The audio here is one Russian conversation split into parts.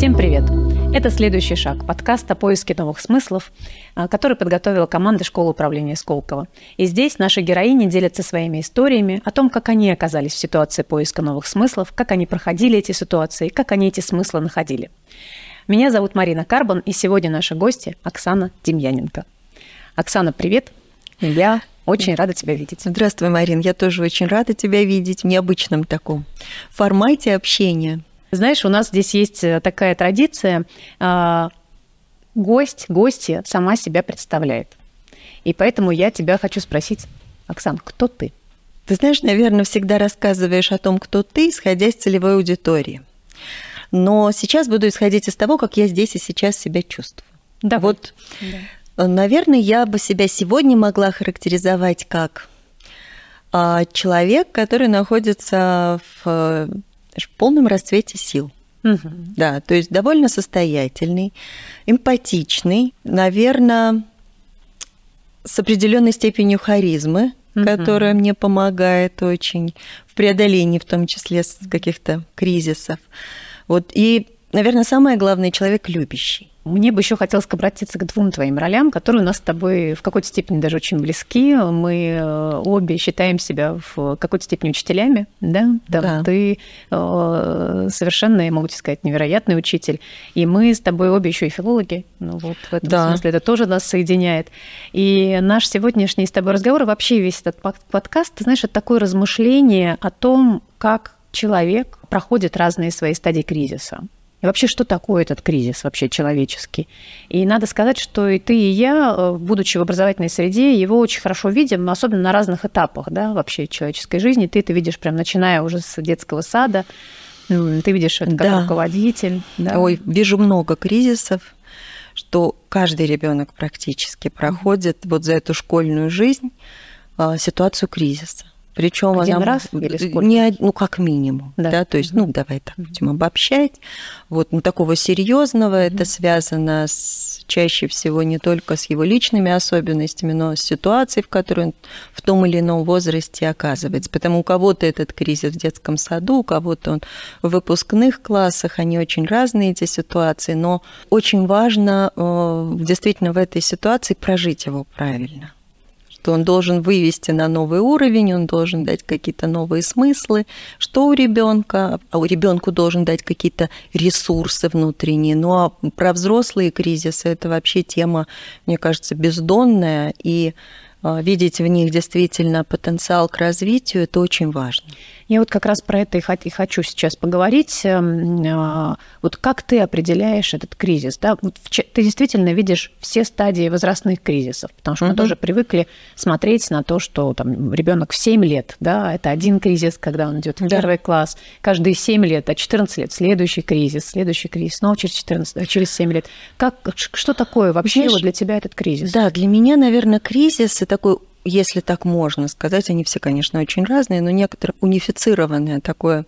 Всем привет! Это «Следующий шаг» – подкаст о новых смыслов, а, который подготовила команда школы управления Сколково. И здесь наши героини делятся своими историями о том, как они оказались в ситуации поиска новых смыслов, как они проходили эти ситуации, как они эти смыслы находили. Меня зовут Марина Карбон, и сегодня наши гости Оксана Демьяненко. Оксана, привет! Я очень рада тебя видеть. Здравствуй, Марин. Я тоже очень рада тебя видеть в необычном таком формате общения. Знаешь, у нас здесь есть э, такая традиция. А, гость, гостья сама себя представляет. И поэтому я тебя хочу спросить, Оксан, кто ты? Ты знаешь, наверное, всегда рассказываешь о том, кто ты, исходя из целевой аудитории. Но сейчас буду исходить из того, как я здесь и сейчас себя чувствую. Да, вот, да. наверное, я бы себя сегодня могла характеризовать как а, человек, который находится в в полном расцвете сил. Угу. Да, то есть довольно состоятельный, эмпатичный, наверное, с определенной степенью харизмы, угу. которая мне помогает очень в преодолении, в том числе каких-то кризисов. Вот и, наверное, самое главное человек любящий. Мне бы еще хотелось обратиться к двум твоим ролям, которые у нас с тобой в какой-то степени даже очень близки. Мы э, обе считаем себя в какой-то степени учителями, да? Да. да. Ты э, совершенно, я могу тебе сказать, невероятный учитель. И мы с тобой обе еще и филологи. Ну, вот в этом да. смысле это тоже нас соединяет. И наш сегодняшний с тобой разговор, вообще весь этот подкаст, ты знаешь, это такое размышление о том, как человек проходит разные свои стадии кризиса. И вообще, что такое этот кризис вообще человеческий? И надо сказать, что и ты, и я, э, будучи в образовательной среде, его очень хорошо видим, особенно на разных этапах да, вообще человеческой жизни. Ты это видишь прям начиная уже с детского сада, ты видишь это как да. руководитель. Да. Ой, вижу много кризисов, что каждый ребенок практически проходит вот за эту школьную жизнь а, ситуацию кризиса. Причем Один она раз или сколько? Не, ну, как минимум. Да. да? То есть, ну, давай так будем обобщать. Вот, ну, такого серьезного mm-hmm. это связано с, чаще всего не только с его личными особенностями, но с ситуацией, в которой он в том или ином возрасте оказывается. Потому у кого-то этот кризис в детском саду, у кого-то он в выпускных классах, они очень разные, эти ситуации, но очень важно э, действительно в этой ситуации прожить его правильно что он должен вывести на новый уровень, он должен дать какие-то новые смыслы, что у ребенка, а у ребенку должен дать какие-то ресурсы внутренние. Ну а про взрослые кризисы это вообще тема, мне кажется, бездонная, и видеть в них действительно потенциал к развитию, это очень важно. Я вот как раз про это и хочу сейчас поговорить. Эм, а, вот как ты определяешь этот кризис? Да? Вот ты действительно видишь все стадии возрастных кризисов, потому что угу. мы тоже привыкли смотреть на то, что там ребенок в 7 лет, да, это один кризис, когда он идет в да. первый класс, каждые 7 лет, а 14 лет следующий кризис, следующий кризис, снова через 14, через 7 лет. Как, что такое вообще Знаешь, вот для тебя этот кризис? Да, для меня, наверное, кризис – это такой если так можно сказать, они все, конечно, очень разные, но некоторое унифицированное такое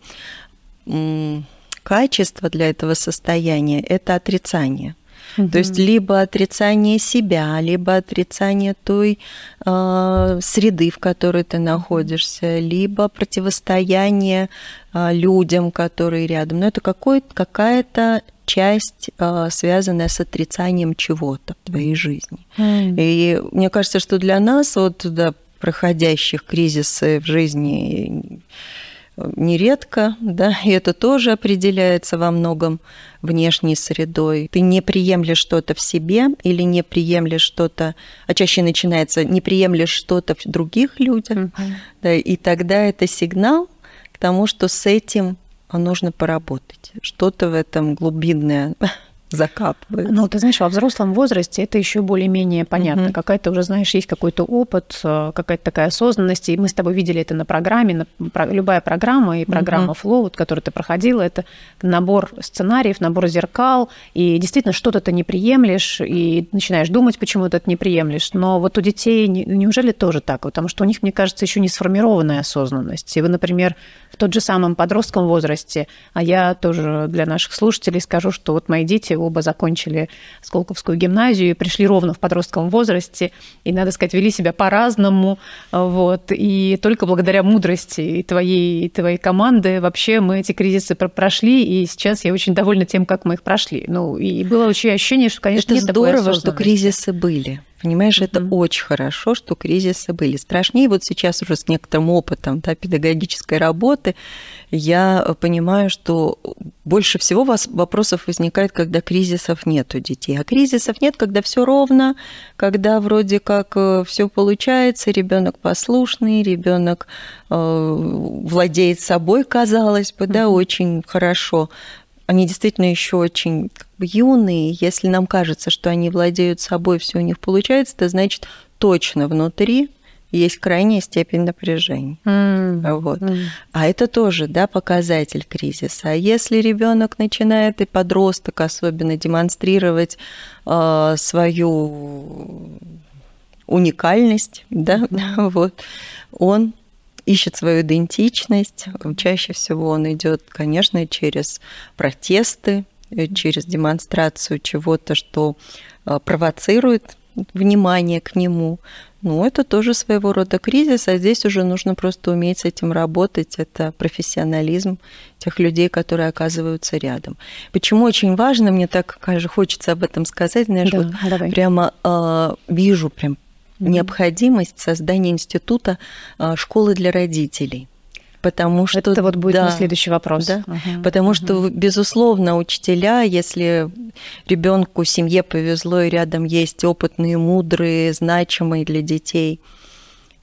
качество для этого состояния – это отрицание. Угу. То есть либо отрицание себя, либо отрицание той э, среды, в которой ты находишься, либо противостояние э, людям, которые рядом. Но это какая-то часть, э, связанная с отрицанием чего-то в твоей жизни. Mm. И мне кажется, что для нас, вот да, проходящих кризисы в жизни нередко, да, и это тоже определяется во многом внешней средой. Ты не приемлешь что-то в себе или не приемлешь что-то, а чаще начинается не приемлешь что-то в других людях, mm-hmm. да, и тогда это сигнал к тому, что с этим нужно поработать. Что-то в этом глубинное закапывается. Ну, ты знаешь, во взрослом возрасте это еще более-менее понятно. Угу. Какая-то уже, знаешь, есть какой-то опыт, э, какая-то такая осознанность. И мы с тобой видели это на программе. На, про, любая программа и программа угу. Flow, вот, которую ты проходила, это набор сценариев, набор зеркал. И действительно, что-то ты не приемлешь, и начинаешь думать, почему ты это не приемлешь. Но вот у детей неужели тоже так? Потому что у них, мне кажется, еще не сформированная осознанность. И вы, например, в тот же самом подростковом возрасте, а я тоже для наших слушателей скажу, что вот мои дети оба закончили Сколковскую гимназию и пришли ровно в подростковом возрасте, и, надо сказать, вели себя по-разному, вот, и только благодаря мудрости твоей, твоей команды вообще мы эти кризисы прошли, и сейчас я очень довольна тем, как мы их прошли. Ну, и было очень ощущение, что, конечно, Это здорово, что кризисы были. Понимаешь, mm-hmm. это очень хорошо, что кризисы были. Страшнее вот сейчас уже с некоторым опытом да, педагогической работы я понимаю, что больше всего вас вопросов возникает, когда кризисов нет у детей. А кризисов нет, когда все ровно, когда вроде как э, все получается, ребенок послушный, ребенок э, владеет собой, казалось бы, да, очень хорошо они действительно еще очень как бы, юные. Если нам кажется, что они владеют собой, все у них получается, это значит точно внутри есть крайняя степень напряжения. Mm. Вот. Mm. А это тоже да, показатель кризиса. А если ребенок начинает и подросток особенно демонстрировать э, свою уникальность, да, mm. вот, он ищет свою идентичность. Чаще всего он идет, конечно, через протесты, э, через демонстрацию чего-то, что э, провоцирует внимание к нему. Ну, это тоже своего рода кризис, а здесь уже нужно просто уметь с этим работать. Это профессионализм тех людей, которые оказываются рядом. Почему очень важно, мне так, конечно, хочется об этом сказать, знаешь, да, вот давай. прямо э, вижу прям необходимость создания института а, школы для родителей. Потому что это вот будет да, мой следующий вопрос. Да? Угу, потому угу. что, безусловно, учителя, если ребенку, семье повезло и рядом есть опытные, мудрые, значимые для детей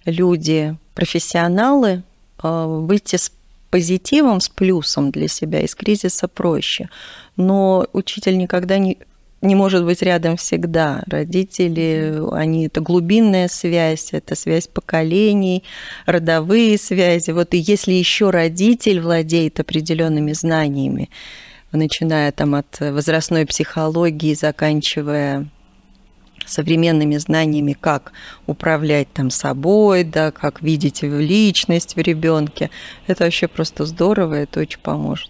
люди, профессионалы, а, выйти с позитивом, с плюсом для себя из кризиса проще. Но учитель никогда не не может быть рядом всегда. Родители, они это глубинная связь, это связь поколений, родовые связи. Вот и если еще родитель владеет определенными знаниями, начиная там от возрастной психологии, заканчивая современными знаниями, как управлять там собой, да, как видеть личность в ребенке, это вообще просто здорово, это очень поможет.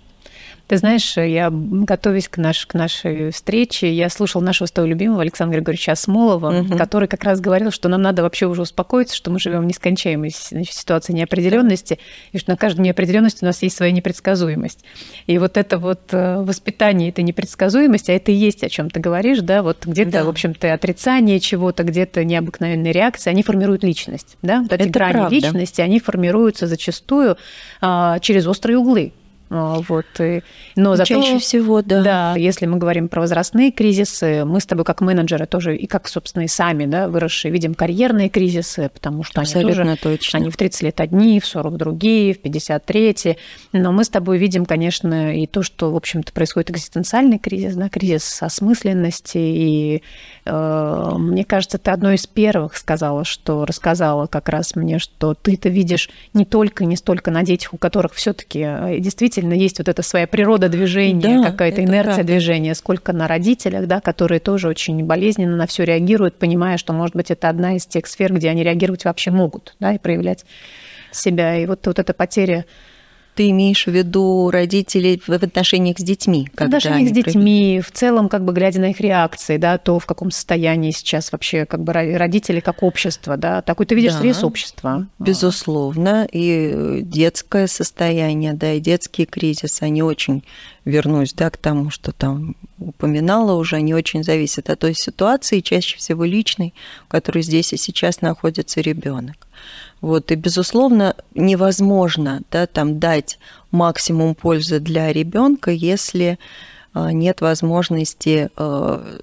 Ты знаешь, я, готовясь к, наш, к нашей встрече, я слушал нашего с тобой любимого Александра Григорьевича Осмолова, угу. который как раз говорил, что нам надо вообще уже успокоиться, что мы живем в нескончаемой значит, ситуации неопределенности, и что на каждой неопределенности у нас есть своя непредсказуемость. И вот это вот э, воспитание этой непредсказуемости, а это и есть, о чем ты говоришь, да, вот где-то, да. в общем-то, отрицание чего-то, где-то необыкновенные реакции, они формируют личность, да, вот эти это грани правда. личности, они формируются зачастую а, через острые углы. А, вот. И, но зато, Чаще всего, да. Да, если мы говорим про возрастные кризисы, мы с тобой как менеджеры тоже, и как, собственно, и сами, да, выросшие, видим карьерные кризисы, потому что Абсолютно они тоже, точно. они в 30 лет одни, в 40 другие, в 53. Но мы с тобой видим, конечно, и то, что, в общем-то, происходит экзистенциальный кризис, да, кризис осмысленности. И э, мне кажется, ты одной из первых сказала, что рассказала как раз мне, что ты это видишь не только, не столько на детях, у которых все-таки э, действительно действительно есть вот эта своя природа движения, да, какая-то инерция правда. движения, сколько на родителях, да, которые тоже очень болезненно на все реагируют, понимая, что, может быть, это одна из тех сфер, где они реагировать вообще могут, да, и проявлять себя. И вот, вот эта потеря ты имеешь в виду родителей в отношениях с детьми? В отношениях с детьми, в целом, как бы глядя на их реакции, да, то в каком состоянии сейчас вообще как бы родители как общество, да, такой ты видишь да, срез общества. Безусловно, и детское состояние, да, и детский кризис, они очень вернусь, да, к тому, что там упоминала уже, они очень зависят от той ситуации, чаще всего личной, в которой здесь и сейчас находится ребенок. Вот, и, безусловно, невозможно да, там, дать максимум пользы для ребенка, если а, нет возможности а,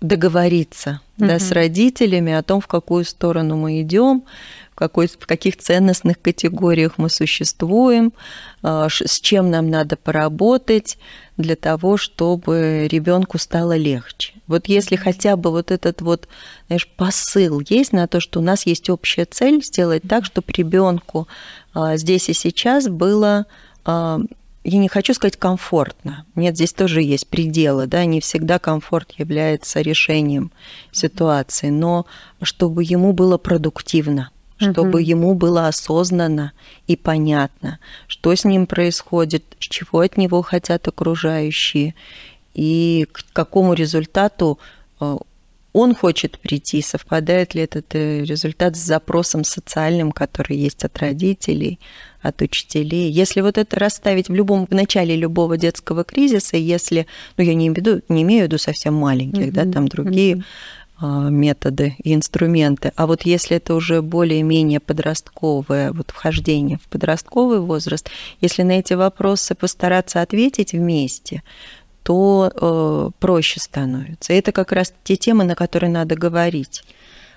договориться угу. да, с родителями о том, в какую сторону мы идем, какой, в каких ценностных категориях мы существуем, а, с чем нам надо поработать для того, чтобы ребенку стало легче. Вот если хотя бы вот этот вот, знаешь, посыл есть на то, что у нас есть общая цель сделать так, чтобы ребенку а, здесь и сейчас было а, я не хочу сказать комфортно. Нет, здесь тоже есть пределы, да, не всегда комфорт является решением ситуации, но чтобы ему было продуктивно чтобы угу. ему было осознанно и понятно, что с ним происходит, чего от него хотят окружающие, и к какому результату э, он хочет прийти, совпадает ли этот э, результат с запросом социальным, который есть от родителей, от учителей. Если вот это расставить в любом в начале любого детского кризиса, если, ну я не имею в виду, не имею в виду совсем маленьких, mm-hmm. да, там другие mm-hmm. Методы и инструменты, а вот если это уже более-менее подростковое вот вхождение в подростковый возраст, если на эти вопросы постараться ответить вместе, то э, проще становится. Это как раз те темы, на которые надо говорить.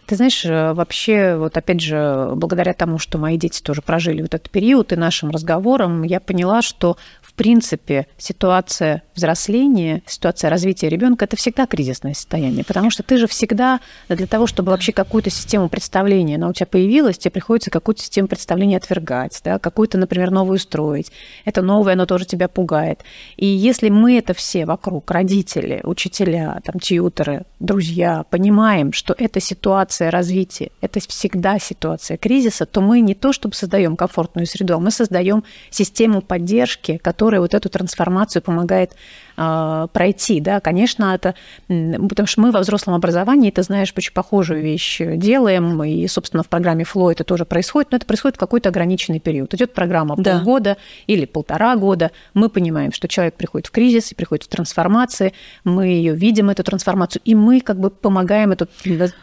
Ты знаешь, э, вообще, вот опять же, благодаря тому, что мои дети тоже прожили вот этот период и нашим разговорам, я поняла, что в принципе ситуация взросления, ситуация развития ребенка это всегда кризисное состояние, потому что ты же всегда для того, чтобы вообще какую-то систему представления, она у тебя появилась, тебе приходится какую-то систему представления отвергать, да, какую-то, например, новую строить. Это новое, оно тоже тебя пугает. И если мы это все вокруг, родители, учителя, там, тьютеры, друзья, понимаем, что эта ситуация ситуация развития, это всегда ситуация кризиса, то мы не то чтобы создаем комфортную среду, а мы создаем систему поддержки, которая вот эту трансформацию помогает пройти. Да? Конечно, это... Потому что мы во взрослом образовании, ты знаешь, очень похожую вещь делаем, и, собственно, в программе Flow это тоже происходит, но это происходит в какой-то ограниченный период. Идет программа да. полгода или полтора года, мы понимаем, что человек приходит в кризис и приходит в трансформации, мы ее видим, эту трансформацию, и мы как бы помогаем этот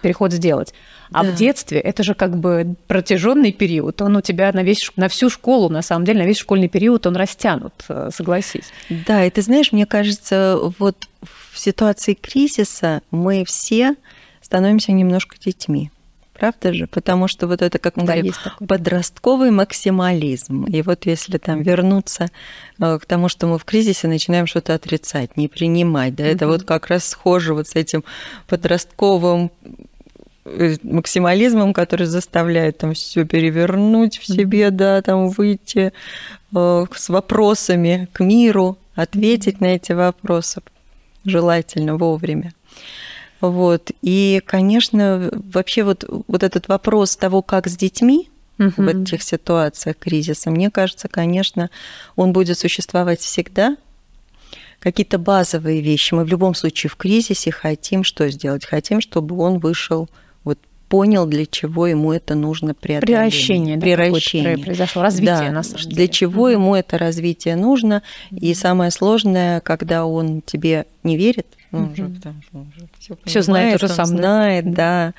переход сделать. А да. в детстве это же как бы протяженный период, он у тебя на, весь, на всю школу, на самом деле, на весь школьный период он растянут, э, согласись. Да, и ты знаешь, мне кажется, вот в ситуации кризиса мы все становимся немножко детьми. Правда же? Потому что вот это, как мы да, говорим, подростковый максимализм. И вот если там вернуться э, к тому, что мы в кризисе начинаем что-то отрицать, не принимать, да, это вот как раз схоже вот с этим подростковым максимализмом, который заставляет там все перевернуть в себе, да, там выйти э, с вопросами к миру, ответить на эти вопросы, желательно вовремя. Вот. И, конечно, вообще вот, вот этот вопрос того, как с детьми угу. в этих ситуациях кризиса, мне кажется, конечно, он будет существовать всегда, какие-то базовые вещи. Мы в любом случае в кризисе хотим что сделать? Хотим, чтобы он вышел понял, для чего ему это нужно преодоление. Приращение, да, Приращение. произошло, развитие да, на самом деле. Для чего ему это развитие нужно. И самое сложное, когда он тебе не верит, ну, уже, потому что он уже все, все знает, уже сам знает, да. да.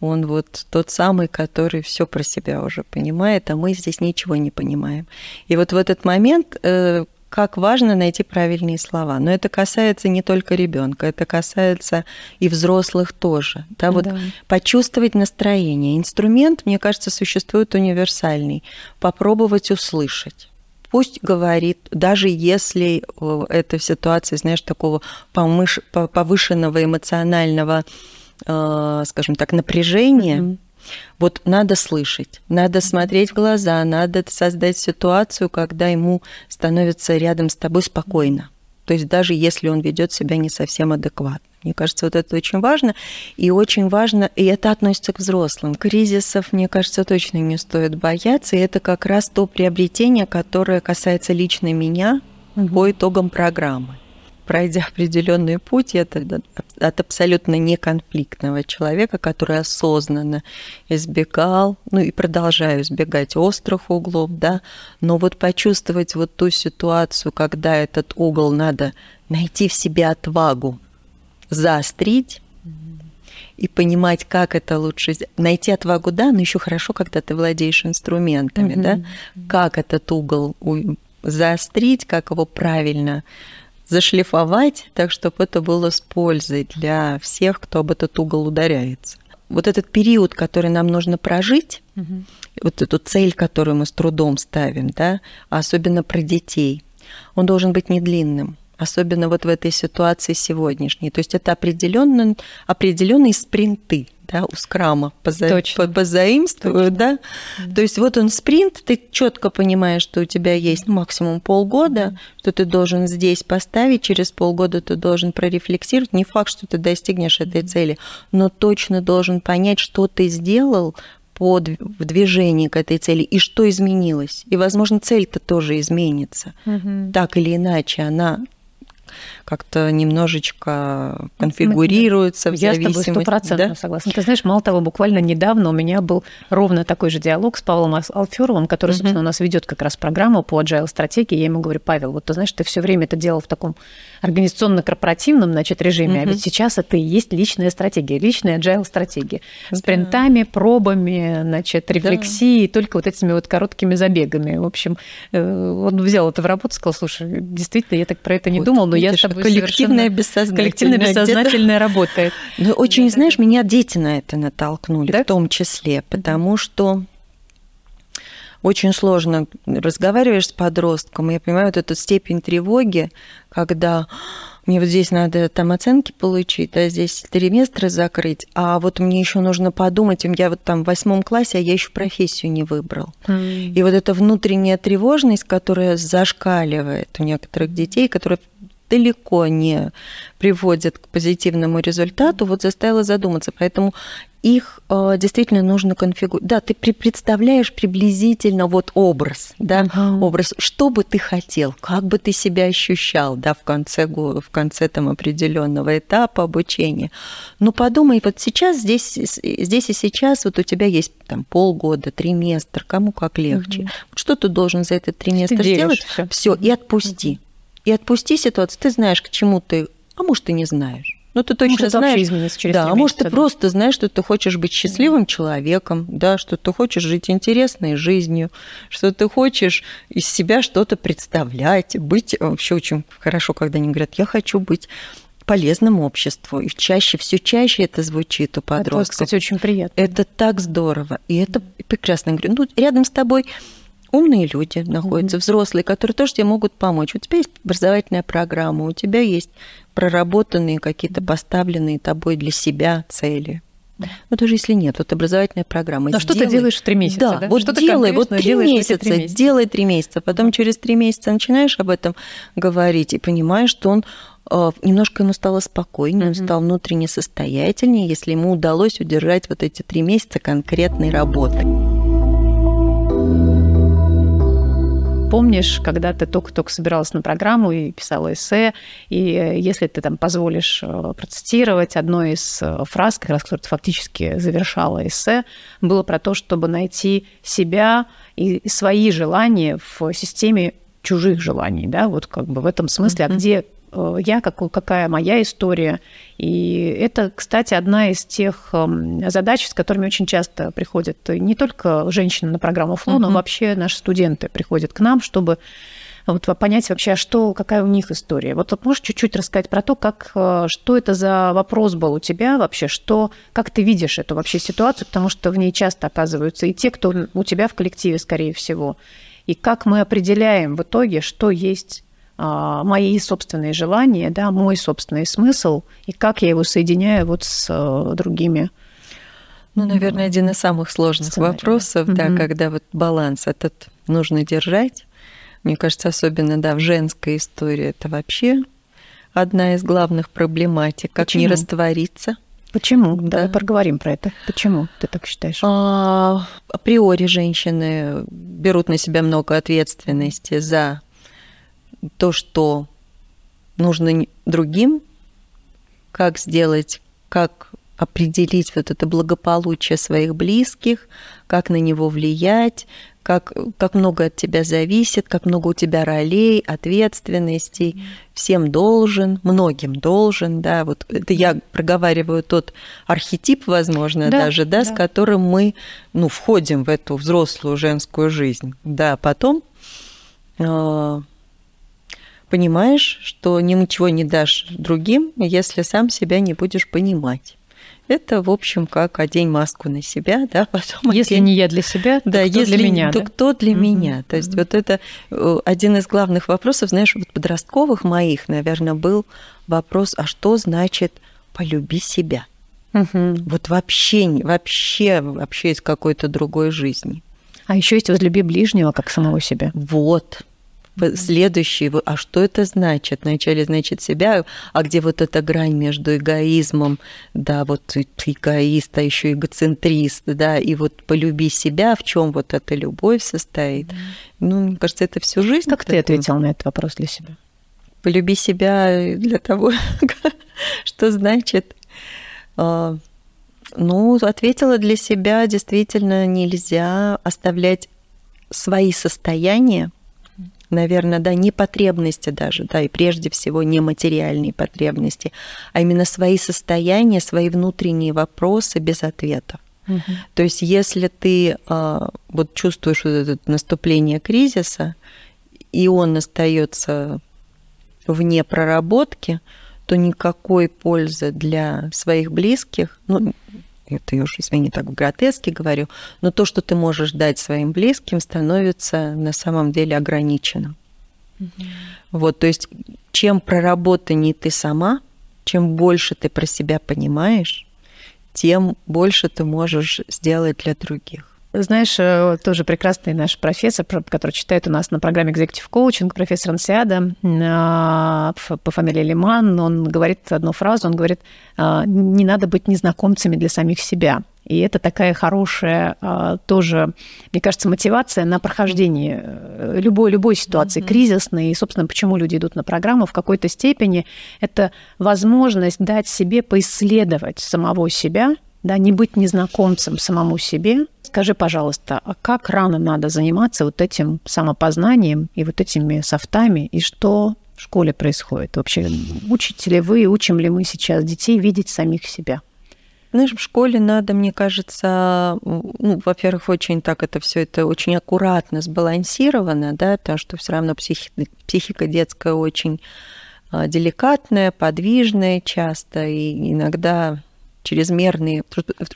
Он вот тот самый, который все про себя уже понимает, а мы здесь ничего не понимаем. И вот в этот момент э, как важно найти правильные слова. Но это касается не только ребенка, это касается и взрослых тоже. Да, вот да. почувствовать настроение. Инструмент, мне кажется, существует универсальный. Попробовать услышать. Пусть говорит, даже если э, это в ситуации, знаешь, такого повышенного эмоционального, э, скажем так, напряжения, mm-hmm вот надо слышать, надо смотреть в глаза, надо создать ситуацию, когда ему становится рядом с тобой спокойно. То есть даже если он ведет себя не совсем адекватно. Мне кажется, вот это очень важно. И очень важно, и это относится к взрослым. Кризисов, мне кажется, точно не стоит бояться. И это как раз то приобретение, которое касается лично меня по итогам программы пройдя определенный путь, это от абсолютно неконфликтного человека, который осознанно избегал, ну и продолжаю избегать острых углов, да, но вот почувствовать вот ту ситуацию, когда этот угол надо найти в себе отвагу, заострить, и понимать, как это лучше найти отвагу, да, но еще хорошо, когда ты владеешь инструментами, mm-hmm. да, как этот угол заострить, как его правильно зашлифовать так, чтобы это было с пользой для всех, кто об этот угол ударяется. Вот этот период, который нам нужно прожить, угу. вот эту цель, которую мы с трудом ставим, да, особенно про детей, он должен быть не длинным особенно вот в этой ситуации сегодняшней. То есть это определенные, определенные спринты, да, у скрама поза... по позаимствую, да? да. То есть вот он спринт, ты четко понимаешь, что у тебя есть максимум полгода, что ты должен здесь поставить, через полгода ты должен прорефлексировать. Не факт, что ты достигнешь этой цели, но точно должен понять, что ты сделал по в движении к этой цели и что изменилось. И, возможно, цель-то тоже изменится. Угу. Так или иначе, она как-то немножечко конфигурируется в Я зависимости. Я с тобой стопроцентно да? согласна. Ты знаешь, мало того, буквально недавно у меня был ровно такой же диалог с Павлом Алферовым, который, uh-huh. собственно, у нас ведет как раз программу по agile стратегии. Я ему говорю, Павел, вот ты знаешь, ты все время это делал в таком организационно-корпоративном значит, режиме, uh-huh. а ведь сейчас это и есть личная стратегия, личная agile стратегия. С принтами, пробами, значит, рефлексией, да. только вот этими вот короткими забегами. В общем, э, он взял это в работу, сказал, слушай, действительно, я так про это не вот, думал, но видишь, я с тобой коллективное бессознательное. Коллективное бессознательное работает. Ну, очень, знаешь, меня дети на это натолкнули, в том числе, потому что очень сложно разговариваешь с подростком, я понимаю вот эту степень тревоги, когда мне вот здесь надо там оценки получить, а здесь триместры закрыть, а вот мне еще нужно подумать, я вот там в восьмом классе, а я еще профессию не выбрал. Mm. И вот эта внутренняя тревожность, которая зашкаливает у некоторых детей, которая далеко не приводит к позитивному результату, вот заставила задуматься. Поэтому их э, действительно нужно конфигурировать. Да, ты представляешь приблизительно вот образ, да, uh-huh. образ, что бы ты хотел, как бы ты себя ощущал, да, в конце в конце там определенного этапа обучения. Но подумай, вот сейчас здесь здесь и сейчас вот у тебя есть там полгода, триместр, кому как легче. Uh-huh. Что ты должен за этот триместр сделать? Все и отпусти. И отпусти ситуацию. Ты знаешь, к чему ты, а может, ты не знаешь. Ну, ты точно может, знаешь. измениться через Да, а может, ты да. просто знаешь, что ты хочешь быть счастливым mm человеком, да, что ты хочешь жить интересной жизнью, что ты хочешь из себя что-то представлять, быть вообще очень хорошо, когда они говорят, я хочу быть полезным обществу. И чаще, все чаще это звучит у подростков. Это, кстати, очень приятно. Это так здорово. И это прекрасно. Я говорю, ну, рядом с тобой умные люди находятся, mm-hmm. взрослые, которые тоже тебе могут помочь. У тебя есть образовательная программа, у тебя есть проработанные какие-то поставленные тобой для себя цели. Ну, даже если нет, вот образовательная программа. А что ты делаешь в три месяца? Да, да? вот что делай, вот три месяца, месяца, делай три месяца. Потом через три месяца начинаешь об этом говорить и понимаешь, что он э, немножко ему стало спокойнее, mm-hmm. он стал внутренне состоятельнее, если ему удалось удержать вот эти три месяца конкретной работы. Помнишь, когда ты только-только собиралась на программу и писала эссе, и э, если ты там позволишь э, процитировать, одной из э, фраз, как раз, которую ты фактически завершала эссе, было про то, чтобы найти себя и свои желания в системе чужих желаний, да, вот как бы в этом смысле, mm-hmm. а где я, как, какая моя история. И это, кстати, одна из тех эм, задач, с которыми очень часто приходят не только женщины на программу ФЛО, uh-huh. но вообще наши студенты приходят к нам, чтобы вот понять вообще, а что, какая у них история. Вот можешь чуть-чуть рассказать про то, как, э, что это за вопрос был у тебя вообще, что, как ты видишь эту вообще ситуацию, потому что в ней часто оказываются и те, кто у тебя в коллективе, скорее всего, и как мы определяем в итоге, что есть мои собственные желания, да, мой собственный смысл, и как я его соединяю вот с э, другими. Ну, наверное, один из самых сложных сценарий. вопросов, да, mm-hmm. когда вот баланс этот нужно держать. Мне кажется, особенно, да, в женской истории это вообще одна из главных проблематик, как Почему? не раствориться. Почему? Да. Давай поговорим про это. Почему ты так считаешь? А, априори женщины берут на себя много ответственности за то, что нужно другим, как сделать, как определить вот это благополучие своих близких, как на него влиять, как, как много от тебя зависит, как много у тебя ролей, ответственностей, всем должен, многим должен, да, вот это я проговариваю тот архетип, возможно, да, даже, да, да, с которым мы, ну, входим в эту взрослую женскую жизнь, да, потом э, понимаешь, что ничего не дашь другим, если сам себя не будешь понимать. Это, в общем, как одень маску на себя, да, потом Если одень... не я для себя, то да, кто если, для меня, то да? кто для mm-hmm. меня. То есть mm-hmm. вот это э, один из главных вопросов, знаешь, вот подростковых моих, наверное, был вопрос, а что значит полюби себя? Mm-hmm. Вот вообще, вообще, вообще из какой-то другой жизни. А еще есть возлюби ближнего, как самого себя. Вот, следующий, а что это значит? Вначале значит себя, а где вот эта грань между эгоизмом, да, вот эгоист, а еще эгоцентрист, да, и вот полюби себя, в чем вот эта любовь состоит. Ну, мне кажется, это всю жизнь. Как ты ответил на этот вопрос для себя? полюби себя для того, что значит. А, ну, ответила для себя, действительно нельзя оставлять свои состояния, наверное, да, не потребности даже, да, и прежде всего не материальные потребности, а именно свои состояния, свои внутренние вопросы без ответов. Угу. То есть, если ты а, вот чувствуешь вот это наступление кризиса, и он остается вне проработки, то никакой пользы для своих близких, ну, это я уж, извини, так в гротеске говорю, но то, что ты можешь дать своим близким, становится на самом деле ограниченным. Угу. Вот, то есть чем проработанней ты сама, чем больше ты про себя понимаешь, тем больше ты можешь сделать для других. Знаешь, э, тоже прекрасный наш профессор, который читает у нас на программе Executive Coaching, профессор Ансиада а, по фамилии Лиман, он говорит одну фразу, он говорит, «А, не надо быть незнакомцами для самих себя. И это такая хорошая а, тоже, мне кажется, мотивация на прохождение э, любой, любой ситуации, mm-hmm. кризисной. И, собственно, почему люди идут на программу в какой-то степени, это возможность дать себе поисследовать самого себя, да, не быть незнакомцем самому себе. Скажи, пожалуйста, а как рано надо заниматься вот этим самопознанием и вот этими софтами, и что в школе происходит? Вообще, учите ли вы, учим ли мы сейчас детей видеть самих себя? Знаешь, в школе надо, мне кажется, ну, во-первых, очень так это все это очень аккуратно сбалансировано, да, потому что все равно психи, психика детская очень а, деликатная, подвижная часто, и иногда чрезмерные,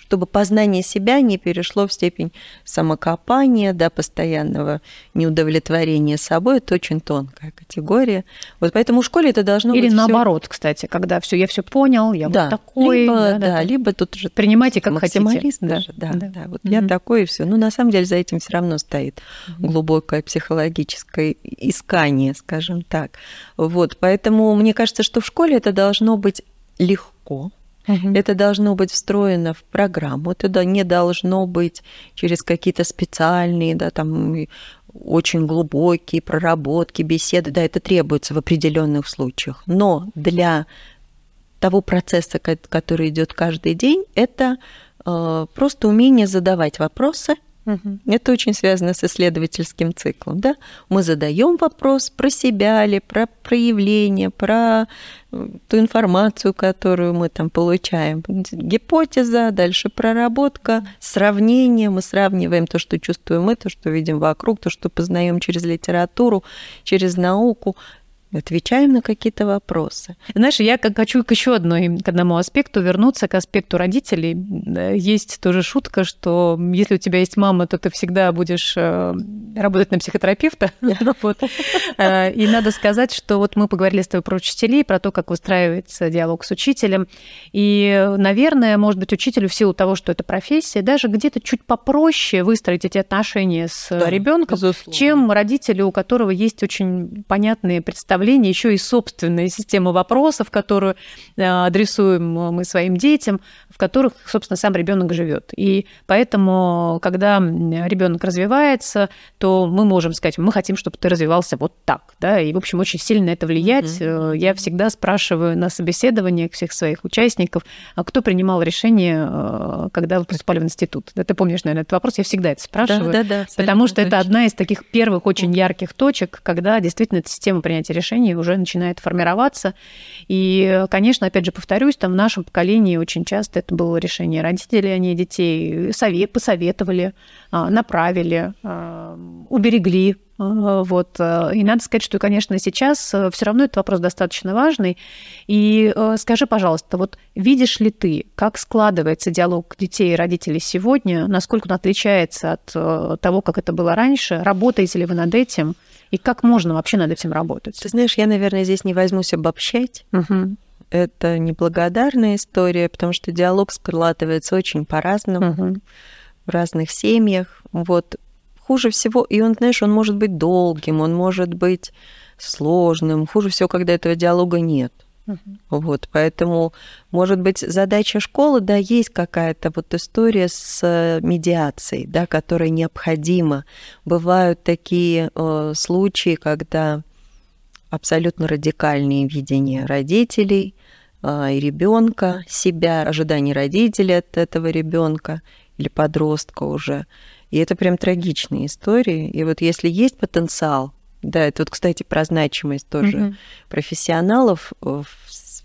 чтобы познание себя не перешло в степень самокопания, да, постоянного неудовлетворения собой, это очень тонкая категория. Вот поэтому в школе это должно Или быть. Или наоборот, всё... кстати, когда все, я все понял, я да, вот такой. Либо, да, да, да, либо тут уже принимайте как хотите. Даже, да, да, да, вот mm-hmm. я такой и все. Ну, на самом деле за этим все равно стоит mm-hmm. глубокое психологическое искание, скажем так. Вот, поэтому мне кажется, что в школе это должно быть легко, Угу. Это должно быть встроено в программу, это не должно быть через какие-то специальные, да, там очень глубокие проработки, беседы, да, это требуется в определенных случаях. Но для того процесса, который идет каждый день, это э, просто умение задавать вопросы. Это очень связано с исследовательским циклом. Да? Мы задаем вопрос про себя ли, про проявление, про ту информацию, которую мы там получаем. Гипотеза, дальше проработка, сравнение. Мы сравниваем то, что чувствуем мы, то, что видим вокруг, то, что познаем через литературу, через науку отвечаем на какие-то вопросы. Знаешь, я как хочу к еще одной, к одному аспекту вернуться, к аспекту родителей. Есть тоже шутка, что если у тебя есть мама, то ты всегда будешь э, работать на психотерапевта. Э, и надо сказать, что вот мы поговорили с тобой про учителей, про то, как выстраивается диалог с учителем. И, наверное, может быть, учителю в силу того, что это профессия, даже где-то чуть попроще выстроить эти отношения с ребенком, чем родителю, у которого есть очень понятные представления представление, еще и собственная система вопросов, которую э, адресуем мы своим детям, в которых, собственно, сам ребенок живет. И поэтому, когда ребенок развивается, то мы можем сказать, мы хотим, чтобы ты развивался вот так, да, и, в общем, очень сильно на это влиять. Mm-hmm. Я всегда спрашиваю на собеседованиях всех своих участников, а кто принимал решение, э, когда вы поступали в институт. Да, ты помнишь, наверное, этот вопрос, я всегда это спрашиваю, да, да, да, потому что точно. это одна из таких первых очень ярких точек, когда действительно эта система принятия решений решений уже начинает формироваться. И, конечно, опять же, повторюсь, там в нашем поколении очень часто это было решение родителей, а не детей. Совет, посоветовали, а, направили, а, уберегли а, вот. И надо сказать, что, конечно, сейчас э, все равно этот вопрос достаточно важный. И э, скажи, пожалуйста, вот видишь ли ты, как складывается диалог детей и родителей сегодня, насколько он отличается от э, того, как это было раньше? Работаете ли вы над этим? И как можно вообще над этим работать? Ты знаешь, я, наверное, здесь не возьмусь обобщать. Угу. Это неблагодарная история, потому что диалог складывается очень по-разному угу. в разных семьях. Вот хуже всего, и он, знаешь, он может быть долгим, он может быть сложным. Хуже всего, когда этого диалога нет. Угу. Вот, поэтому, может быть, задача школы, да, есть какая-то вот история с э, медиацией, да, которая необходима. Бывают такие э, случаи, когда абсолютно радикальные видения родителей а, и ребенка, себя, ожидания родителей от этого ребенка или подростка уже. И это прям трагичные истории. И вот если есть потенциал, да, это вот, кстати, про значимость тоже mm-hmm. профессионалов в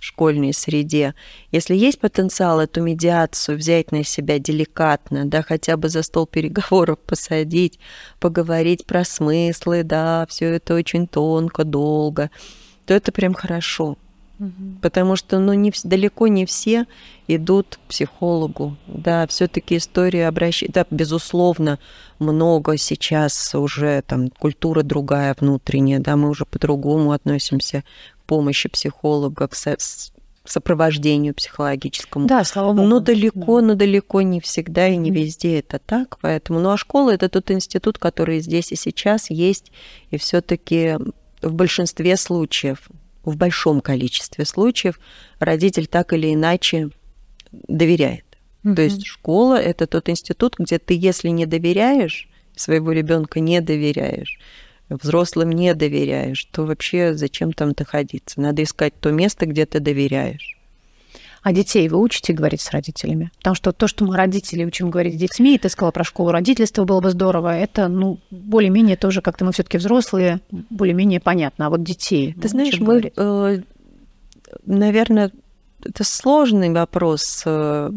школьной среде. Если есть потенциал эту медиацию взять на себя деликатно, да, хотя бы за стол переговоров посадить, поговорить про смыслы, да, все это очень тонко, долго, то это прям хорошо. Угу. Потому что ну, не, далеко не все идут к психологу. Да, все-таки история обращения. Да, безусловно, много сейчас уже там культура другая внутренняя, да, мы уже по-другому относимся помощи психолога, к сопровождению психологическому. Да, слава богу. Но далеко, да. но далеко не всегда и не везде это так. Поэтому, ну а школа это тот институт, который здесь и сейчас есть, и все-таки в большинстве случаев, в большом количестве случаев родитель так или иначе доверяет. Mm-hmm. То есть школа это тот институт, где ты, если не доверяешь, своего ребенка не доверяешь, взрослым не доверяешь, то вообще зачем там находиться? Надо искать то место, где ты доверяешь. А детей вы учите говорить с родителями? Потому что то, что мы родители учим говорить с детьми, и ты сказала про школу родительства, было бы здорово, это, ну, более-менее тоже как-то мы все таки взрослые, более-менее понятно. А вот детей... Ты ну, знаешь, мы, э, наверное, это сложный вопрос. Э,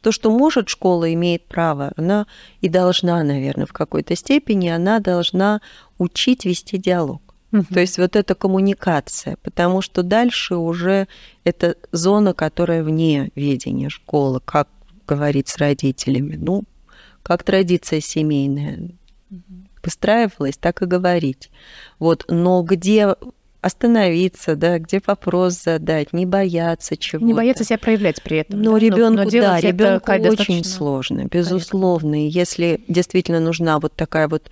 то, что может школа, имеет право, она и должна, наверное, в какой-то степени, она должна учить вести диалог. Угу. То есть вот эта коммуникация, потому что дальше уже это зона, которая вне ведения школы, как говорить с родителями. Ну, как традиция семейная. Угу. Выстраивалась, так и говорить. Вот, но где остановиться, да, где вопрос задать, не бояться чего-то. Не бояться себя проявлять при этом. Но да? ребенку, но, да, ребенку очень сложно, безусловно. Корректно. Если действительно нужна вот такая вот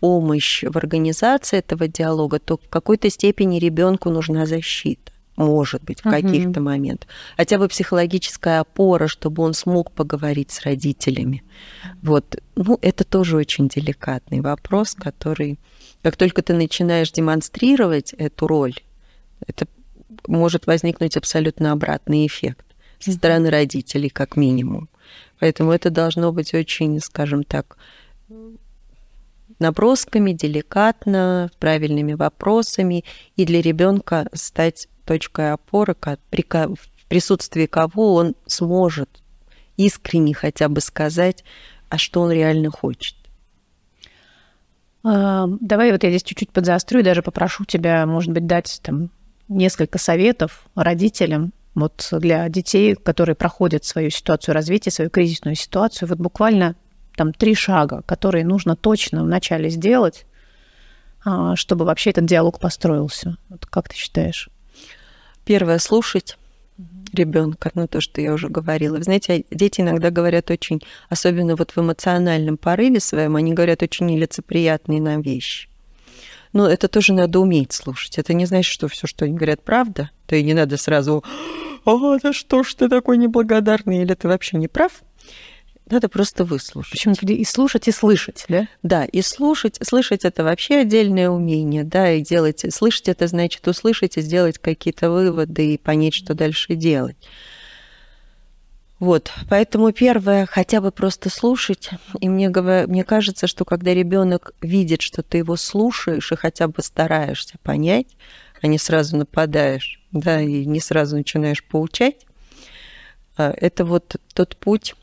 помощь в организации этого диалога, то в какой-то степени ребенку нужна защита. Может быть, в uh-huh. каких-то моментах. Хотя бы психологическая опора, чтобы он смог поговорить с родителями. Вот. Ну, это тоже очень деликатный вопрос, который как только ты начинаешь демонстрировать эту роль, это может возникнуть абсолютно обратный эффект со стороны родителей, как минимум. Поэтому это должно быть очень, скажем так, набросками, деликатно, правильными вопросами, и для ребенка стать точкой опоры, в присутствии кого он сможет искренне хотя бы сказать, а что он реально хочет. Давай вот я здесь чуть-чуть подзаострю и даже попрошу тебя, может быть, дать там несколько советов родителям вот для детей, которые проходят свою ситуацию развития, свою кризисную ситуацию. Вот буквально там три шага, которые нужно точно вначале сделать, а, чтобы вообще этот диалог построился. Вот как ты считаешь? Первое слушать ребенка, ну то, что я уже говорила. Вы знаете, дети иногда говорят очень, особенно вот в эмоциональном порыве своем, они говорят очень нелицеприятные нам вещи. Но это тоже надо уметь слушать. Это не значит, что все, что они говорят, правда. То и не надо сразу, а, да что ж ты такой неблагодарный, или ты вообще не прав. Надо просто выслушать. Причем и слушать, и слышать, да? Да, и слушать. Слышать это вообще отдельное умение, да, и делать. Слышать это значит услышать и сделать какие-то выводы и понять, что дальше делать. Вот, поэтому первое, хотя бы просто слушать. И мне, мне кажется, что когда ребенок видит, что ты его слушаешь и хотя бы стараешься понять, а не сразу нападаешь, да, и не сразу начинаешь поучать, а, это вот тот путь,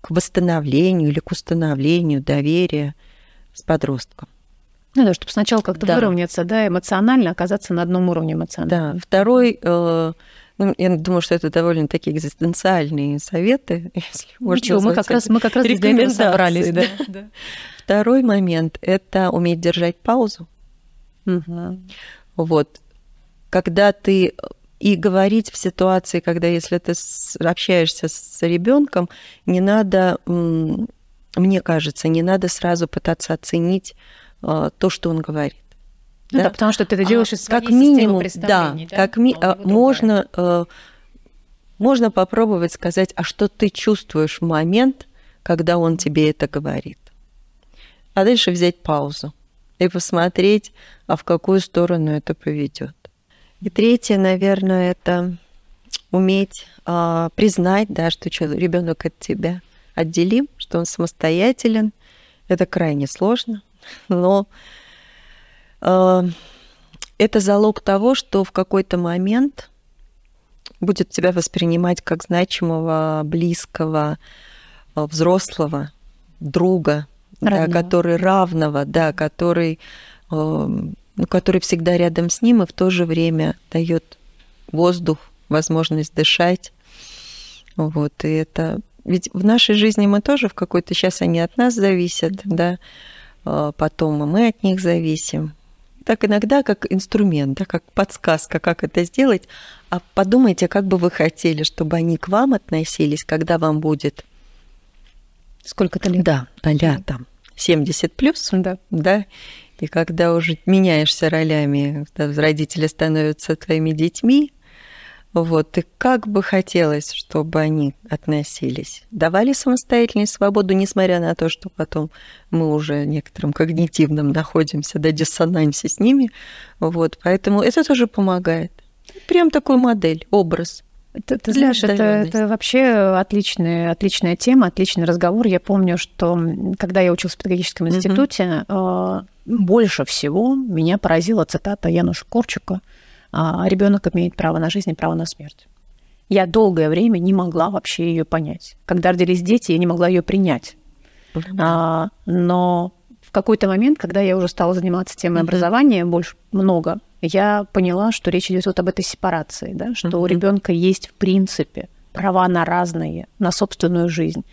к восстановлению или к установлению доверия с подростком. Ну да, чтобы сначала как-то да. выровняться, да, эмоционально оказаться на одном уровне эмоционально. Да. Второй, э, ну, я думаю, что это довольно такие экзистенциальные советы, если можно Ничего, мы как раз мы как раз для этого собрались. Да. Да. Второй момент – это уметь держать паузу. Угу. Вот, когда ты и говорить в ситуации, когда если ты общаешься с ребенком, не надо, мне кажется, не надо сразу пытаться оценить а, то, что он говорит. Ну да? да, потому что ты это делаешь а, из как минимум, да, да, как ми, а, можно, э, можно попробовать сказать, а что ты чувствуешь в момент, когда он тебе это говорит. А дальше взять паузу и посмотреть, а в какую сторону это поведет. И третье, наверное, это уметь э, признать, да, что ребенок от тебя отделим, что он самостоятелен. Это крайне сложно, но э, это залог того, что в какой-то момент будет тебя воспринимать как значимого, близкого, э, взрослого друга, да, который равного, да, который, э, ну, который всегда рядом с ним и в то же время дает воздух, возможность дышать. Вот, и это... Ведь в нашей жизни мы тоже в какой-то... Сейчас они от нас зависят, да, а потом и мы от них зависим. Так иногда как инструмент, да, как подсказка, как это сделать. А подумайте, как бы вы хотели, чтобы они к вам относились, когда вам будет... Сколько-то лет? Да, а там 70 плюс, да. да, и когда уже меняешься ролями, родители становятся твоими детьми, вот, и как бы хотелось, чтобы они относились. Давали самостоятельную свободу, несмотря на то, что потом мы уже некоторым когнитивным находимся, да, диссонансе с ними. Вот, поэтому это тоже помогает. Прям такой модель, образ. Ты, ты знаешь, это, это вообще отличная, отличная тема, отличный разговор. Я помню, что когда я училась в педагогическом институте, mm-hmm. больше всего меня поразила цитата Януша Корчука – а ребенок имеет право на жизнь и право на смерть. Я долгое время не могла вообще ее понять. Когда родились дети, я не могла ее принять. А, но в какой-то момент, когда я уже стала заниматься темой mm-hmm. образования больше много, я поняла, что речь идет вот об этой сепарации, да, что mm-hmm. у ребенка есть в принципе права на разные, на собственную жизнь.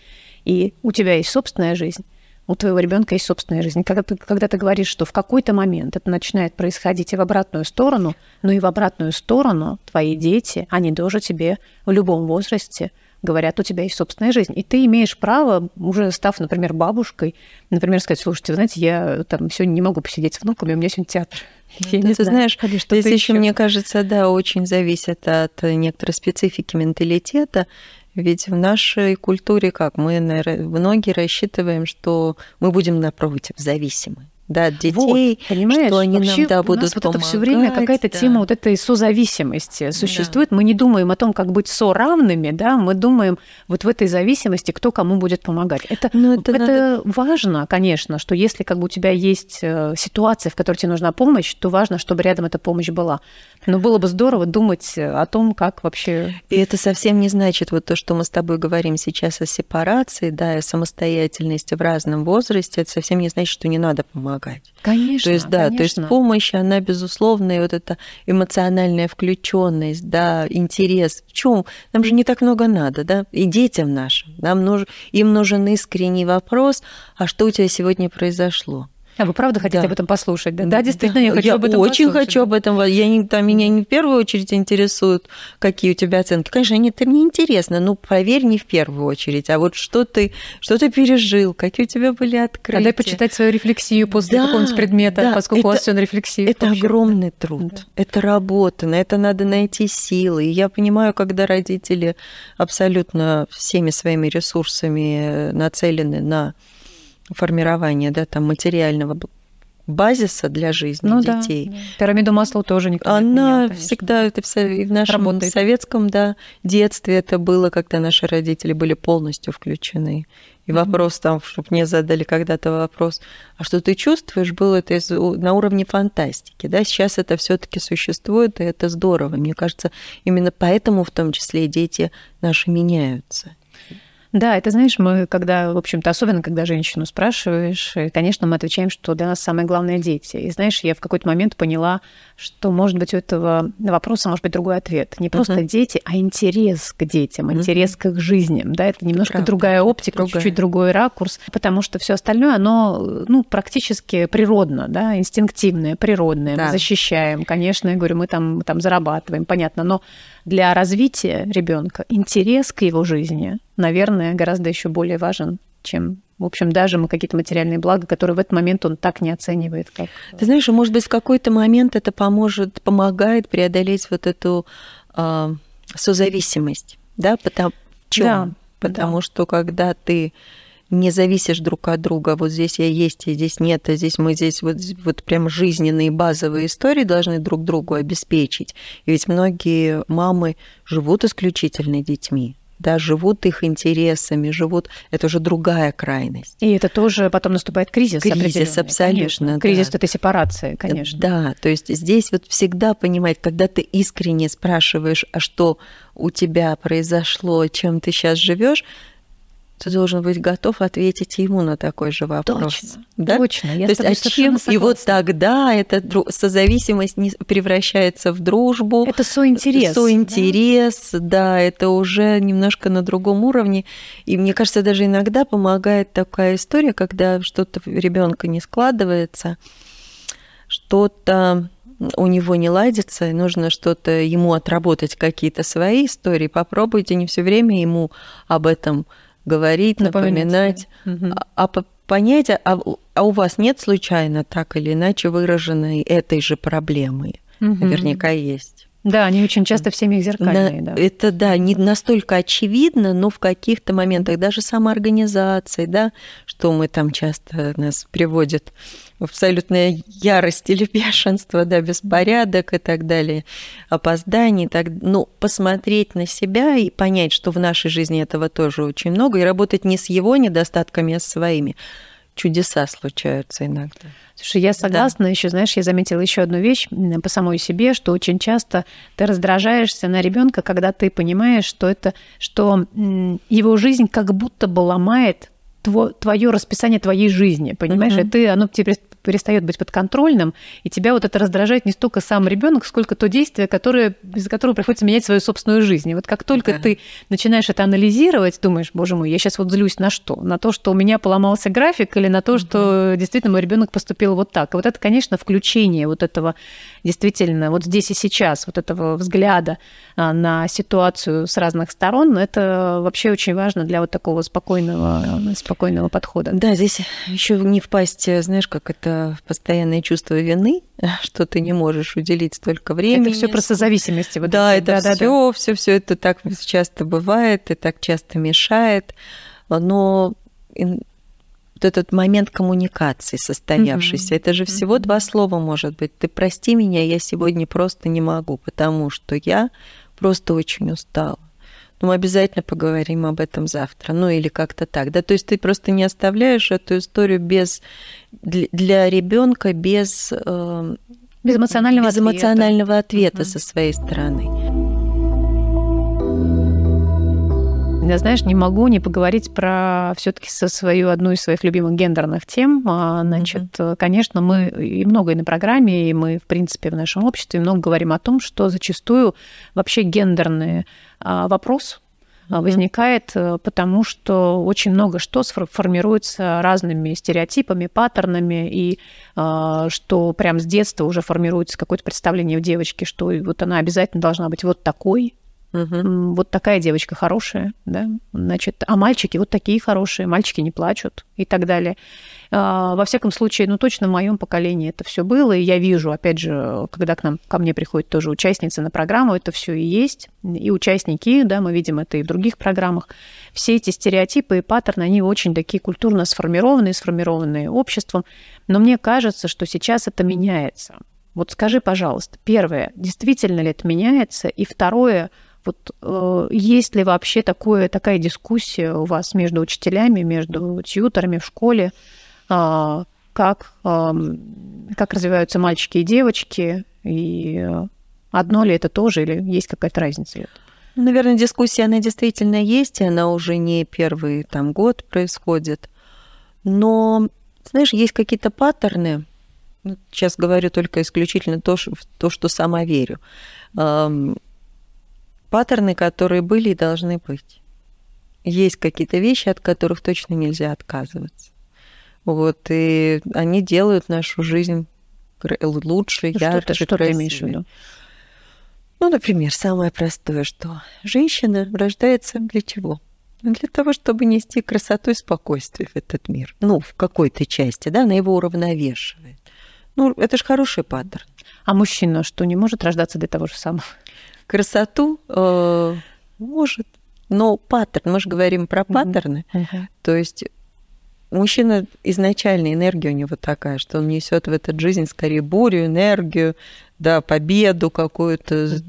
И у тебя есть собственная жизнь, у твоего ребенка есть собственная жизнь. Когда ты, когда ты говоришь, что в какой-то момент это начинает происходить и в обратную сторону, но и в обратную сторону твои дети, они тоже тебе в любом возрасте говорят, у тебя есть собственная жизнь. И ты имеешь право, уже став, например, бабушкой, например, сказать, слушайте, вы знаете, я там сегодня не могу посидеть с внуками, у меня сегодня театр. Ну, я не ты знаю, знаешь, что здесь еще, мне кажется, да, очень зависит от некоторой специфики менталитета. Ведь в нашей культуре как? Мы многие рассчитываем, что мы будем напротив зависимы да, детей, вот, понимаешь, что они нам да, будут вот это все время какая-то да. тема вот этой созависимости существует. Да. Мы не думаем о том, как быть соравными, да, мы думаем вот в этой зависимости, кто кому будет помогать. Это, ну, это, это надо... важно, конечно, что если как бы у тебя есть э, ситуация, в которой тебе нужна помощь, то важно, чтобы рядом эта помощь была. Но было бы здорово думать о том, как вообще... И это совсем не значит вот то, что мы с тобой говорим сейчас о сепарации, да, о самостоятельности в разном возрасте, это совсем не значит, что не надо помогать помогать. Конечно. То есть, да, конечно. то есть помощь, она безусловная, вот эта эмоциональная включенность, да, интерес. В чем? Нам же не так много надо, да, и детям нашим. Нам нужен, им нужен искренний вопрос, а что у тебя сегодня произошло? А вы правда хотите да. об этом послушать? Да, да действительно, я хочу я об этом очень послушать. хочу об этом. Я не, там, меня не в первую очередь интересуют, какие у тебя оценки. Конечно, они, это мне интересно, но поверь, не в первую очередь. А вот что ты, что ты пережил, какие у тебя были открытия. А дай почитать свою рефлексию после да, какого-нибудь предмета, да, поскольку это, у вас все на рефлексию. Это огромный труд, да. это работа, на это надо найти силы. И я понимаю, когда родители абсолютно всеми своими ресурсами нацелены на формирования, да, там материального базиса для жизни ну, детей. Да, Пирамиду масла тоже никто Она не Она всегда, это и в нашем Работает. советском да, детстве это было, когда наши родители были полностью включены. И mm-hmm. вопрос там, чтобы мне задали когда-то вопрос, а что ты чувствуешь, было это из, на уровне фантастики. Да? Сейчас это все таки существует, и это здорово. Мне кажется, именно поэтому в том числе дети наши меняются. Да, это знаешь, мы когда, в общем-то, особенно когда женщину спрашиваешь, э, конечно, мы отвечаем, что для нас самое главное дети. И знаешь, я в какой-то момент поняла, что, может быть, у этого вопроса может быть другой ответ. Не просто uh-huh. дети, а интерес к детям, интерес uh-huh. к их жизням. Да, это немножко Правда. другая оптика, другая. чуть-чуть другой ракурс, потому что все остальное, оно, ну, практически природно, да, инстинктивное, природное. Да. Мы защищаем, конечно, я говорю, мы там, мы там зарабатываем, понятно, но для развития ребенка интерес к его жизни, наверное, гораздо еще более важен, чем в общем, даже мы какие-то материальные блага, которые в этот момент он так не оценивает. Как... Ты знаешь, может быть, в какой-то момент это поможет, помогает преодолеть вот эту э, созависимость, да, потому, чем? Да, потому да. что когда ты не зависишь друг от друга. Вот здесь я есть, а здесь нет, а здесь мы здесь вот, вот прям жизненные базовые истории должны друг другу обеспечить. И ведь многие мамы живут исключительно детьми да, живут их интересами, живут... Это уже другая крайность. И это тоже потом наступает кризис. Кризис, абсолютно. Конечно. Да. Кризис этой сепарации, конечно. Да, то есть здесь вот всегда понимать, когда ты искренне спрашиваешь, а что у тебя произошло, чем ты сейчас живешь, ты должен быть готов ответить ему на такой же вопрос. Точно, да? точно. Я То есть, а чем? И вот тогда эта созависимость не превращается в дружбу. Это соинтерес. Соинтерес, да? да, это уже немножко на другом уровне. И мне кажется, даже иногда помогает такая история, когда что-то ребенка не складывается, что-то у него не ладится, нужно что-то ему отработать, какие-то свои истории. Попробуйте не все время ему об этом говорить, напоминать, напоминать а, а понять, а, а у вас нет случайно так или иначе выраженной этой же проблемы? Угу. Наверняка есть. Да, они очень часто в семьях зеркальные. На, да. Это да, не настолько очевидно, но в каких-то моментах даже самоорганизации, да, что мы там часто нас приводят абсолютная ярость или бешенство, да, беспорядок и так далее, опозданий, так, ну, посмотреть на себя и понять, что в нашей жизни этого тоже очень много, и работать не с его недостатками, а с своими. Чудеса случаются иногда. Слушай, я согласна. Да. Еще, знаешь, я заметила еще одну вещь по самой себе, что очень часто ты раздражаешься на ребенка, когда ты понимаешь, что это, что его жизнь как будто бы ломает твое расписание твоей жизни, понимаешь? Mm-hmm. И ты, оно тебе перестает быть подконтрольным, и тебя вот это раздражает не столько сам ребенок, сколько то действие, которое, из-за которого приходится менять свою собственную жизнь. И вот как только да. ты начинаешь это анализировать, думаешь, боже мой, я сейчас вот злюсь на что? На то, что у меня поломался график, или на то, что действительно мой ребенок поступил вот так. И вот это, конечно, включение вот этого действительно вот здесь и сейчас, вот этого взгляда а, на ситуацию с разных сторон, это вообще очень важно для вот такого спокойного, спокойного подхода. Да, здесь еще не впасть, знаешь, как это постоянное чувство вины, что ты не можешь уделить столько времени. Это все просто зависимости. Вот да, эти. это да, все, да, все, все это так часто бывает и так часто мешает. Но вот этот момент коммуникации состоявшийся, mm-hmm. это же всего mm-hmm. два слова может быть. Ты прости меня, я сегодня просто не могу, потому что я просто очень устала ну, мы обязательно поговорим об этом завтра, ну или как-то так, да, то есть ты просто не оставляешь эту историю без для, для ребенка без э, без эмоционального без ответа, эмоционального ответа uh-huh. со своей стороны. Я, знаешь, не могу не поговорить про все-таки со свою одну из своих любимых гендерных тем. А, значит, mm-hmm. конечно, мы и много и на программе, и мы, в принципе, в нашем обществе много говорим о том, что зачастую вообще гендерный а, вопрос mm-hmm. возникает, э, потому что очень много что формируется разными стереотипами, паттернами, и что прям с детства уже формируется какое-то представление в девочке, что вот она обязательно должна быть вот такой, Угу. Вот такая девочка хорошая, да, значит, а мальчики вот такие хорошие, мальчики не плачут и так далее. А, во всяком случае, ну точно в моем поколении это все было, и я вижу, опять же, когда к нам ко мне приходят тоже участницы на программу, это все и есть, и участники, да, мы видим это и в других программах. Все эти стереотипы и паттерны, они очень такие культурно сформированные, сформированные обществом, но мне кажется, что сейчас это меняется. Вот скажи, пожалуйста, первое, действительно ли это меняется, и второе, вот э, есть ли вообще такое, такая дискуссия у вас между учителями, между тьюторами в школе, э, как, э, как развиваются мальчики и девочки, и одно ли это тоже, или есть какая-то разница? Наверное, дискуссия, она действительно есть, и она уже не первый там год происходит. Но, знаешь, есть какие-то паттерны, ну, сейчас говорю только исключительно то, что, то, что сама верю паттерны, которые были и должны быть. Есть какие-то вещи, от которых точно нельзя отказываться. Вот, и они делают нашу жизнь лучше, ну, ярче, что, что ты имеешь в виду? Ну, например, самое простое, что женщина рождается для чего? Для того, чтобы нести красоту и спокойствие в этот мир. Ну, в какой-то части, да, она его уравновешивает. Ну, это же хороший паттерн. А мужчина что, не может рождаться для того же самого? красоту э, может, но паттерн, мы же говорим про паттерны, uh-huh. то есть мужчина изначально энергия у него такая, что он несет в эту жизнь скорее бурю, энергию, да, победу какую-то.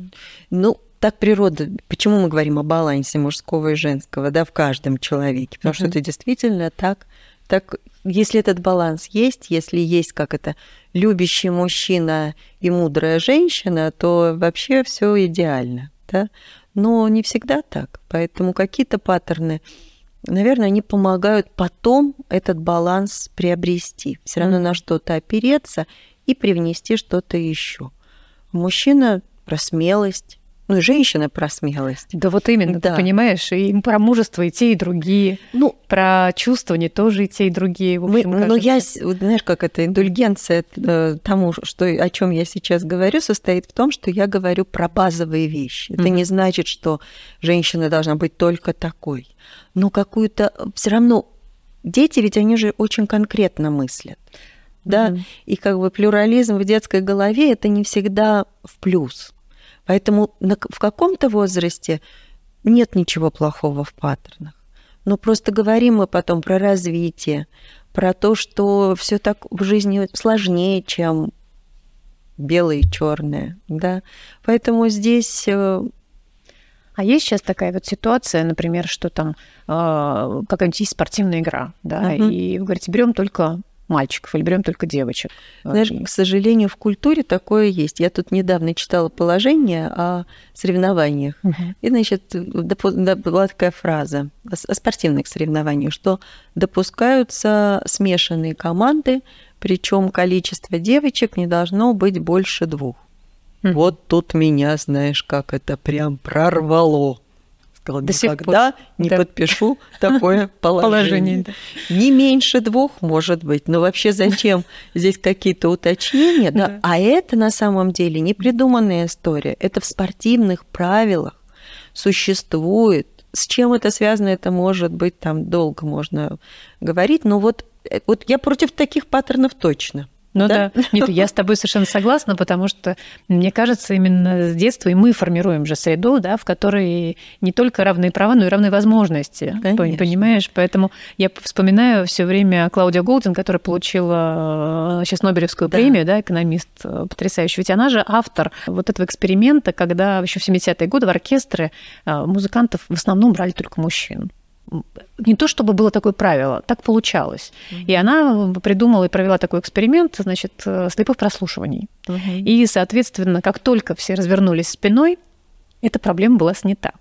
Ну, так природа. Почему мы говорим о балансе мужского и женского, да, в каждом человеке? Потому uh-huh. что это действительно так, так. Если этот баланс есть, если есть как это любящий мужчина и мудрая женщина, то вообще все идеально, да. Но не всегда так. Поэтому какие-то паттерны наверное, они помогают потом этот баланс приобрести. Все равно на что-то опереться и привнести что-то еще. Мужчина про смелость, ну и женщина про смелость. Да вот именно, да. ты понимаешь, и про мужество и те, и другие. Ну, про чувствование тоже и те, и другие. В общем, мы, ну, я, знаешь, как это, индульгенция э, тому, что, о чем я сейчас говорю, состоит в том, что я говорю про базовые вещи. Это mm-hmm. не значит, что женщина должна быть только такой. Но какую-то... все равно дети ведь они же очень конкретно мыслят. Да, mm-hmm. и как бы плюрализм в детской голове это не всегда в плюс. Поэтому в каком-то возрасте нет ничего плохого в паттернах. Но просто говорим мы потом про развитие, про то, что все так в жизни сложнее, чем белое и черное, да. Поэтому здесь э, а есть сейчас такая вот ситуация, например, что там э, какая-нибудь есть спортивная игра, да, uh-huh. и вы говорите, берем только мальчиков или берем только девочек. Знаешь, к сожалению, в культуре такое есть. Я тут недавно читала положение о соревнованиях. Угу. И, значит, была такая фраза о спортивных соревнованиях, что допускаются смешанные команды, причем количество девочек не должно быть больше двух. Угу. Вот тут меня, знаешь, как это прям прорвало сказала, До никогда не да. подпишу такое положение. положение да. Не меньше двух, может быть, но вообще зачем здесь какие-то уточнения? Да? Да. А это на самом деле не придуманная история, это в спортивных правилах существует. С чем это связано, это может быть там долго можно говорить, но вот, э, вот я против таких паттернов точно. Ну да? да. Нет, я с тобой совершенно согласна, потому что мне кажется, именно с детства и мы формируем же среду, да, в которой не только равные права, но и равные возможности. Конечно. Понимаешь? Поэтому я вспоминаю все время Клаудия Голдин, которая получила сейчас э, Нобелевскую да. премию, да, экономист э, потрясающий. Ведь она же автор вот этого эксперимента, когда еще в 70-е годы в оркестры э, музыкантов в основном брали только мужчин не то чтобы было такое правило, так получалось. Mm-hmm. И она придумала и провела такой эксперимент, значит, э, слепых прослушиваний. Mm-hmm. И, соответственно, как только все развернулись спиной, эта проблема была снята.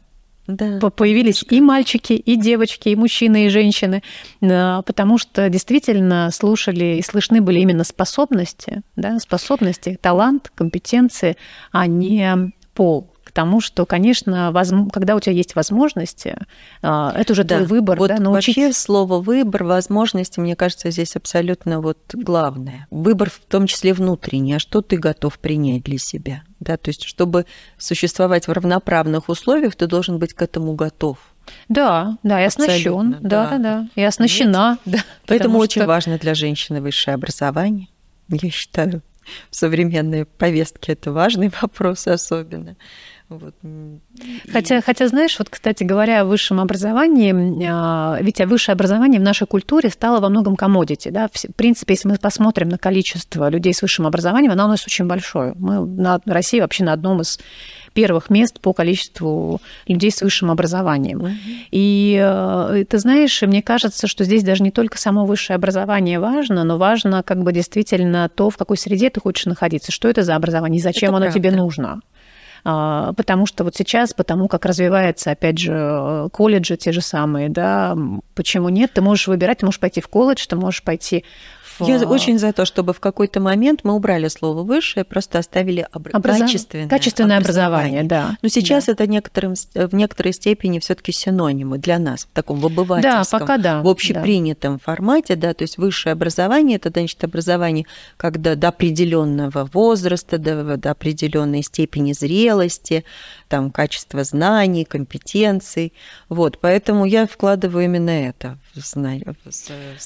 Да. Появились и мальчики, и девочки, и мужчины, и женщины, э, потому что действительно слушали и слышны были именно способности, да, способности, талант, компетенции, а не пол тому, что, конечно, воз... когда у тебя есть возможности, а, это уже да. твой выбор, вот да, научить... Вообще слово «выбор», «возможности», мне кажется, здесь абсолютно вот главное. Выбор в том числе внутренний, а что ты готов принять для себя? Да, то есть, чтобы существовать в равноправных условиях, ты должен быть к этому готов. Да, да, я оснащен, да, да, да, я оснащена. Да, Поэтому очень что... важно для женщины высшее образование, я считаю. В современной повестке это важный вопрос особенно. Вот. Хотя, хотя, знаешь, вот, кстати говоря, о высшем образовании, а, ведь высшее образование в нашей культуре стало во многом комодити. Да? В принципе, если мы посмотрим на количество людей с высшим образованием, оно у нас очень большое. Мы на России вообще на одном из первых мест по количеству людей с высшим образованием. Mm-hmm. И э, ты знаешь, мне кажется, что здесь даже не только само высшее образование важно, но важно как бы действительно то, в какой среде ты хочешь находиться, что это за образование, и зачем это оно правда. тебе нужно. А, потому что вот сейчас, потому как развивается, опять же, колледжи те же самые, да, почему нет, ты можешь выбирать, ты можешь пойти в колледж, ты можешь пойти я очень за то, чтобы в какой-то момент мы убрали слово высшее, просто оставили об... Образов... качественное, качественное образование. образование, да. Но сейчас да. это некоторым, в некоторой степени все-таки синонимы для нас в таком в обывательском, да, пока да, в общепринятом да. формате, да, то есть высшее образование это значит образование, когда до определенного возраста, до, до определенной степени зрелости, там качество знаний, компетенций, вот, поэтому я вкладываю именно это в знание.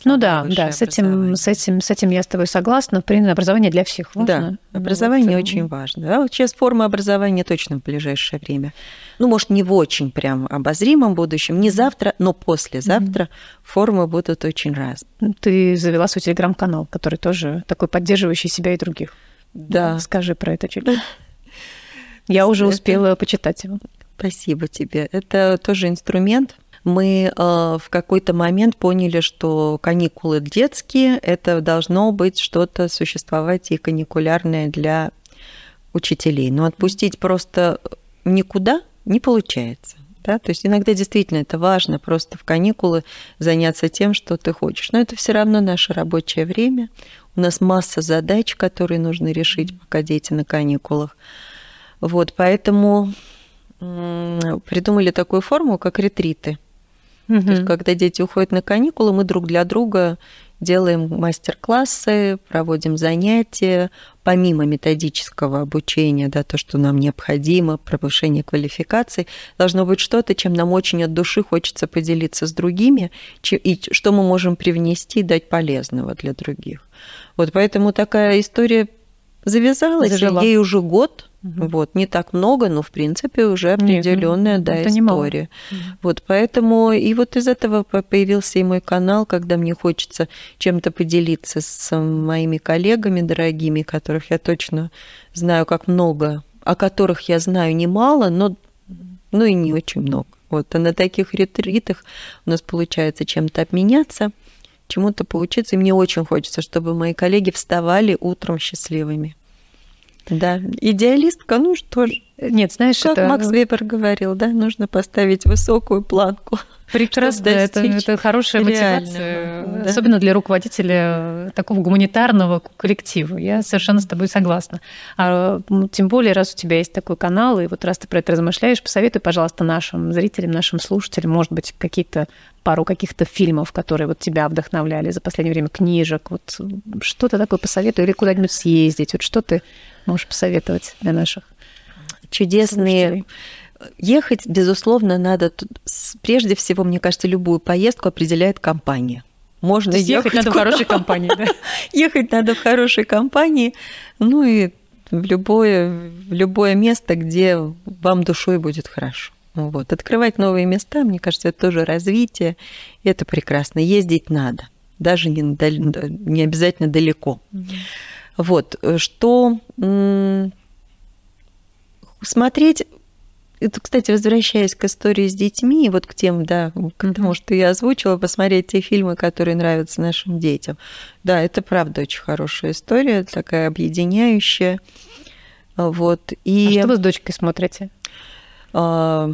ну да, да, с этим, с этим этим, с этим я с тобой согласна. Принято образование для всех важно. Да, образование вот. очень важно. Да, вот сейчас форма образования точно в ближайшее время. Ну, может, не в очень прям обозримом будущем, не завтра, но послезавтра mm-hmm. формы будут очень разные. Ты завела свой телеграм-канал, который тоже такой поддерживающий себя и других. Да. Скажи про это чуть. Я уже успела почитать его. Спасибо тебе. Это тоже инструмент. Мы э, в какой-то момент поняли, что каникулы детские, это должно быть что-то существовать и каникулярное для учителей. Но отпустить просто никуда не получается. Да? То есть иногда действительно это важно, просто в каникулы заняться тем, что ты хочешь. Но это все равно наше рабочее время. У нас масса задач, которые нужно решить, пока дети на каникулах. Вот, поэтому придумали такую форму, как ретриты. Угу. То есть, когда дети уходят на каникулы, мы друг для друга делаем мастер-классы, проводим занятия, помимо методического обучения, да, то, что нам необходимо, повышение квалификации, должно быть что-то, чем нам очень от души хочется поделиться с другими, и что мы можем привнести и дать полезного для других. Вот поэтому такая история завязалась, Зажила. ей уже год – Угу. Вот, не так много, но в принципе уже определенная Нет, да, это история. Вот, поэтому и вот из этого появился и мой канал, когда мне хочется чем-то поделиться с моими коллегами дорогими, которых я точно знаю как много, о которых я знаю немало, но ну и не очень много. Вот, а на таких ретритах у нас получается чем-то обменяться, чему-то поучиться. И мне очень хочется, чтобы мои коллеги вставали утром счастливыми. Да, идеалистка, ну что ж. Нет, знаешь, как это... Макс Вебер говорил, да, нужно поставить высокую планку. Прекрасно, это, это хорошая мотивация, да. особенно для руководителя такого гуманитарного коллектива. Я совершенно с тобой согласна. А, тем более, раз у тебя есть такой канал, и вот раз ты про это размышляешь, посоветуй, пожалуйста, нашим зрителям, нашим слушателям, может быть, какие-то пару каких-то фильмов, которые вот тебя вдохновляли за последнее время, книжек, вот что-то такое посоветуй, или куда-нибудь съездить, вот что ты можешь посоветовать для наших чудесные слушателей? ехать, безусловно, надо. Прежде всего, мне кажется, любую поездку определяет компания. Можно ехать, ехать надо куда? в хорошей компании, да? Ехать надо в хорошей компании, ну и в любое, в любое место, где вам душой будет хорошо. Вот. Открывать новые места, мне кажется, это тоже развитие, это прекрасно. Ездить надо, даже не, не обязательно далеко. Угу. Вот, что смотреть это, кстати, возвращаясь к истории с детьми, вот к тем, да, к тому, что я озвучила, посмотреть те фильмы, которые нравятся нашим детям. Да, это правда очень хорошая история, такая объединяющая. Вот. И... А что вы с дочкой смотрите? А...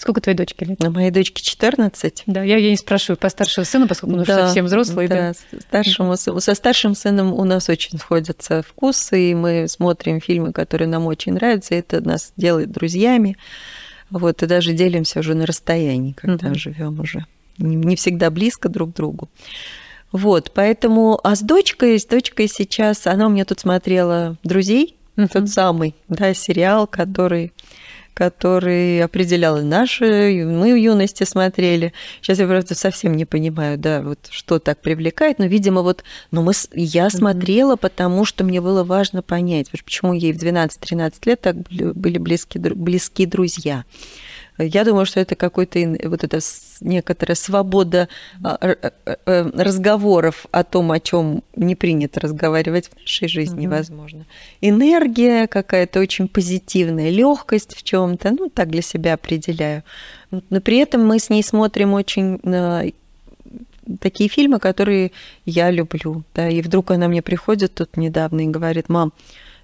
Сколько твоей дочки лет? Моей дочке 14. Да, я, я не спрашиваю по старшему сыну, поскольку он да, уже совсем взрослый. Да, да. Старшему, со старшим сыном у нас очень сходятся вкусы, и мы смотрим фильмы, которые нам очень нравятся, и это нас делает друзьями. Вот, и даже делимся уже на расстоянии, когда mm живем уже. Не, всегда близко друг к другу. Вот, поэтому, а с дочкой, с дочкой сейчас, она у меня тут смотрела «Друзей», mm тот самый, да, сериал, который который определял и наши, мы в юности смотрели. Сейчас я просто совсем не понимаю, да, вот что так привлекает, но, видимо, вот, но мы, я смотрела, потому что мне было важно понять, почему ей в 12-13 лет так были близки, близкие друзья. Я думаю, что это какой-то вот эта некоторая свобода а, э, э, разговоров о том, о чем не принято разговаривать в нашей жизни, угу. возможно. Энергия какая-то очень позитивная, легкость в чем-то, ну так для себя определяю. Но при этом мы с ней смотрим очень такие фильмы, которые я люблю. Да, и вдруг она мне приходит тут недавно и говорит, мам,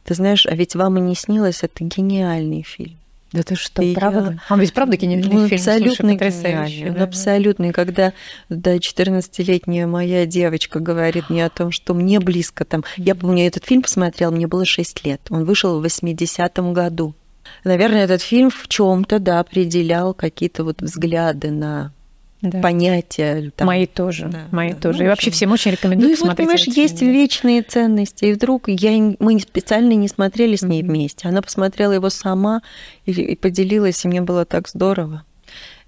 ты знаешь, а ведь вам и не снилось, это гениальный фильм. Да ты что, и правда? Я... Он ведь правда гениальный ну, фильм? Абсолютно гениальный. Да? Абсолютно. И когда да, 14-летняя моя девочка говорит мне о том, что мне близко там... Я помню, этот фильм посмотрела, мне было 6 лет. Он вышел в 80-м году. Наверное, этот фильм в чем то да, определял какие-то вот взгляды на да. понятия. Там. Мои тоже, да, мои да, тоже. Ну, и вообще всем очень рекомендую ну, и вот, понимаешь, есть фильм, вечные ценности. И вдруг я, мы специально не смотрели с ней mm-hmm. вместе. Она посмотрела его сама и, и поделилась, и мне было так здорово.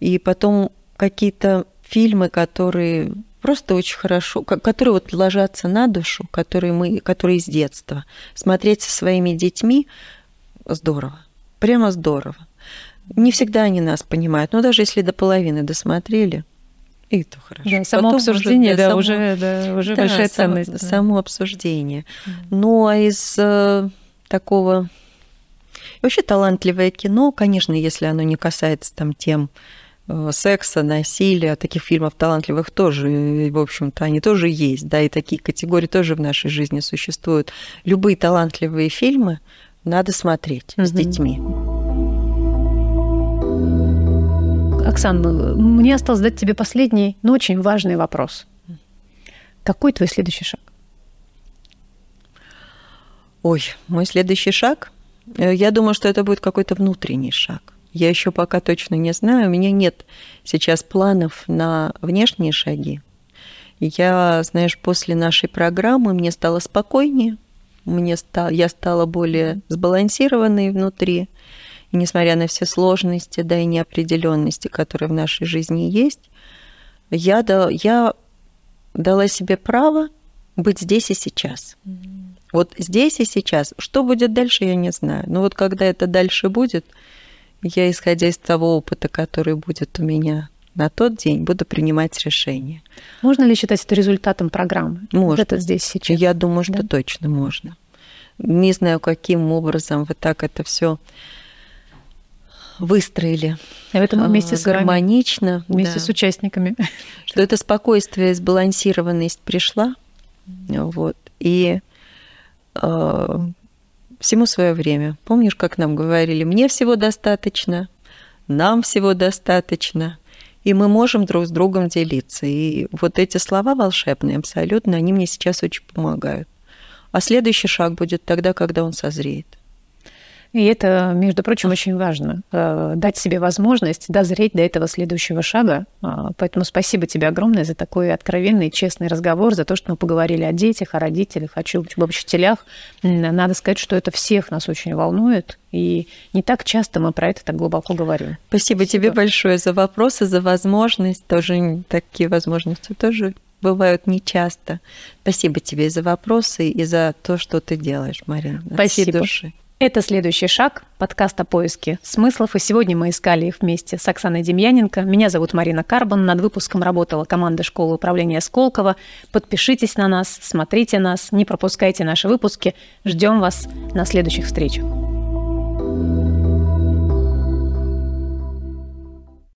И потом какие-то фильмы, которые просто очень хорошо, которые вот ложатся на душу, которые мы, которые с детства. Смотреть со своими детьми здорово, прямо здорово. Не всегда они нас понимают, но даже если до половины досмотрели, и то хорошо. Да, само Потом обсуждение, уже, да, само, уже, да, уже да, большая само, ценность. Да. Само обсуждение. Mm. Ну, а из э, такого... Вообще талантливое кино, конечно, если оно не касается там тем э, секса, насилия, таких фильмов талантливых тоже, в общем-то, они тоже есть, да, и такие категории тоже в нашей жизни существуют. Любые талантливые фильмы надо смотреть mm-hmm. с детьми. Оксана, мне осталось задать тебе последний, но очень важный вопрос. Какой твой следующий шаг? Ой, мой следующий шаг? Э, я думаю, что это будет какой-то внутренний шаг. Я еще пока точно не знаю. У меня нет сейчас планов на внешние шаги. Я, знаешь, после нашей программы мне стало спокойнее, мне стал, я стала более сбалансированной внутри. И несмотря на все сложности, да и неопределенности, которые в нашей жизни есть, я, да, я дала себе право быть здесь и сейчас. Mm-hmm. Вот здесь и сейчас. Что будет дальше, я не знаю. Но вот когда это дальше будет, я, исходя из того опыта, который будет у меня на тот день, буду принимать решение. Можно ли считать это результатом программы? Можно. Вот это здесь сейчас. Я думаю, что да? точно можно. Не знаю, каким образом вы так это все выстроили. А в этом вместе с гармонично, вами, вместе да. с участниками. Что это спокойствие, сбалансированность пришла, вот, и э, всему свое время. Помнишь, как нам говорили, мне всего достаточно, нам всего достаточно, и мы можем друг с другом делиться. И вот эти слова волшебные абсолютно, они мне сейчас очень помогают. А следующий шаг будет тогда, когда он созреет. И это, между прочим, очень важно. Э, дать себе возможность дозреть до этого следующего шага. А, поэтому спасибо тебе огромное за такой откровенный, честный разговор, за то, что мы поговорили о детях, о родителях, о об учителях. Надо сказать, что это всех нас очень волнует. И не так часто мы про это так глубоко говорим. Спасибо, спасибо. тебе большое за вопросы, за возможность. Тоже такие возможности тоже бывают нечасто. Спасибо тебе за вопросы и за то, что ты делаешь, Марина. Спасибо. Души. Это «Следующий шаг» подкаста «Поиски смыслов». И сегодня мы искали их вместе с Оксаной Демьяненко. Меня зовут Марина Карбан. Над выпуском работала команда школы управления Сколково. Подпишитесь на нас, смотрите нас, не пропускайте наши выпуски. Ждем вас на следующих встречах.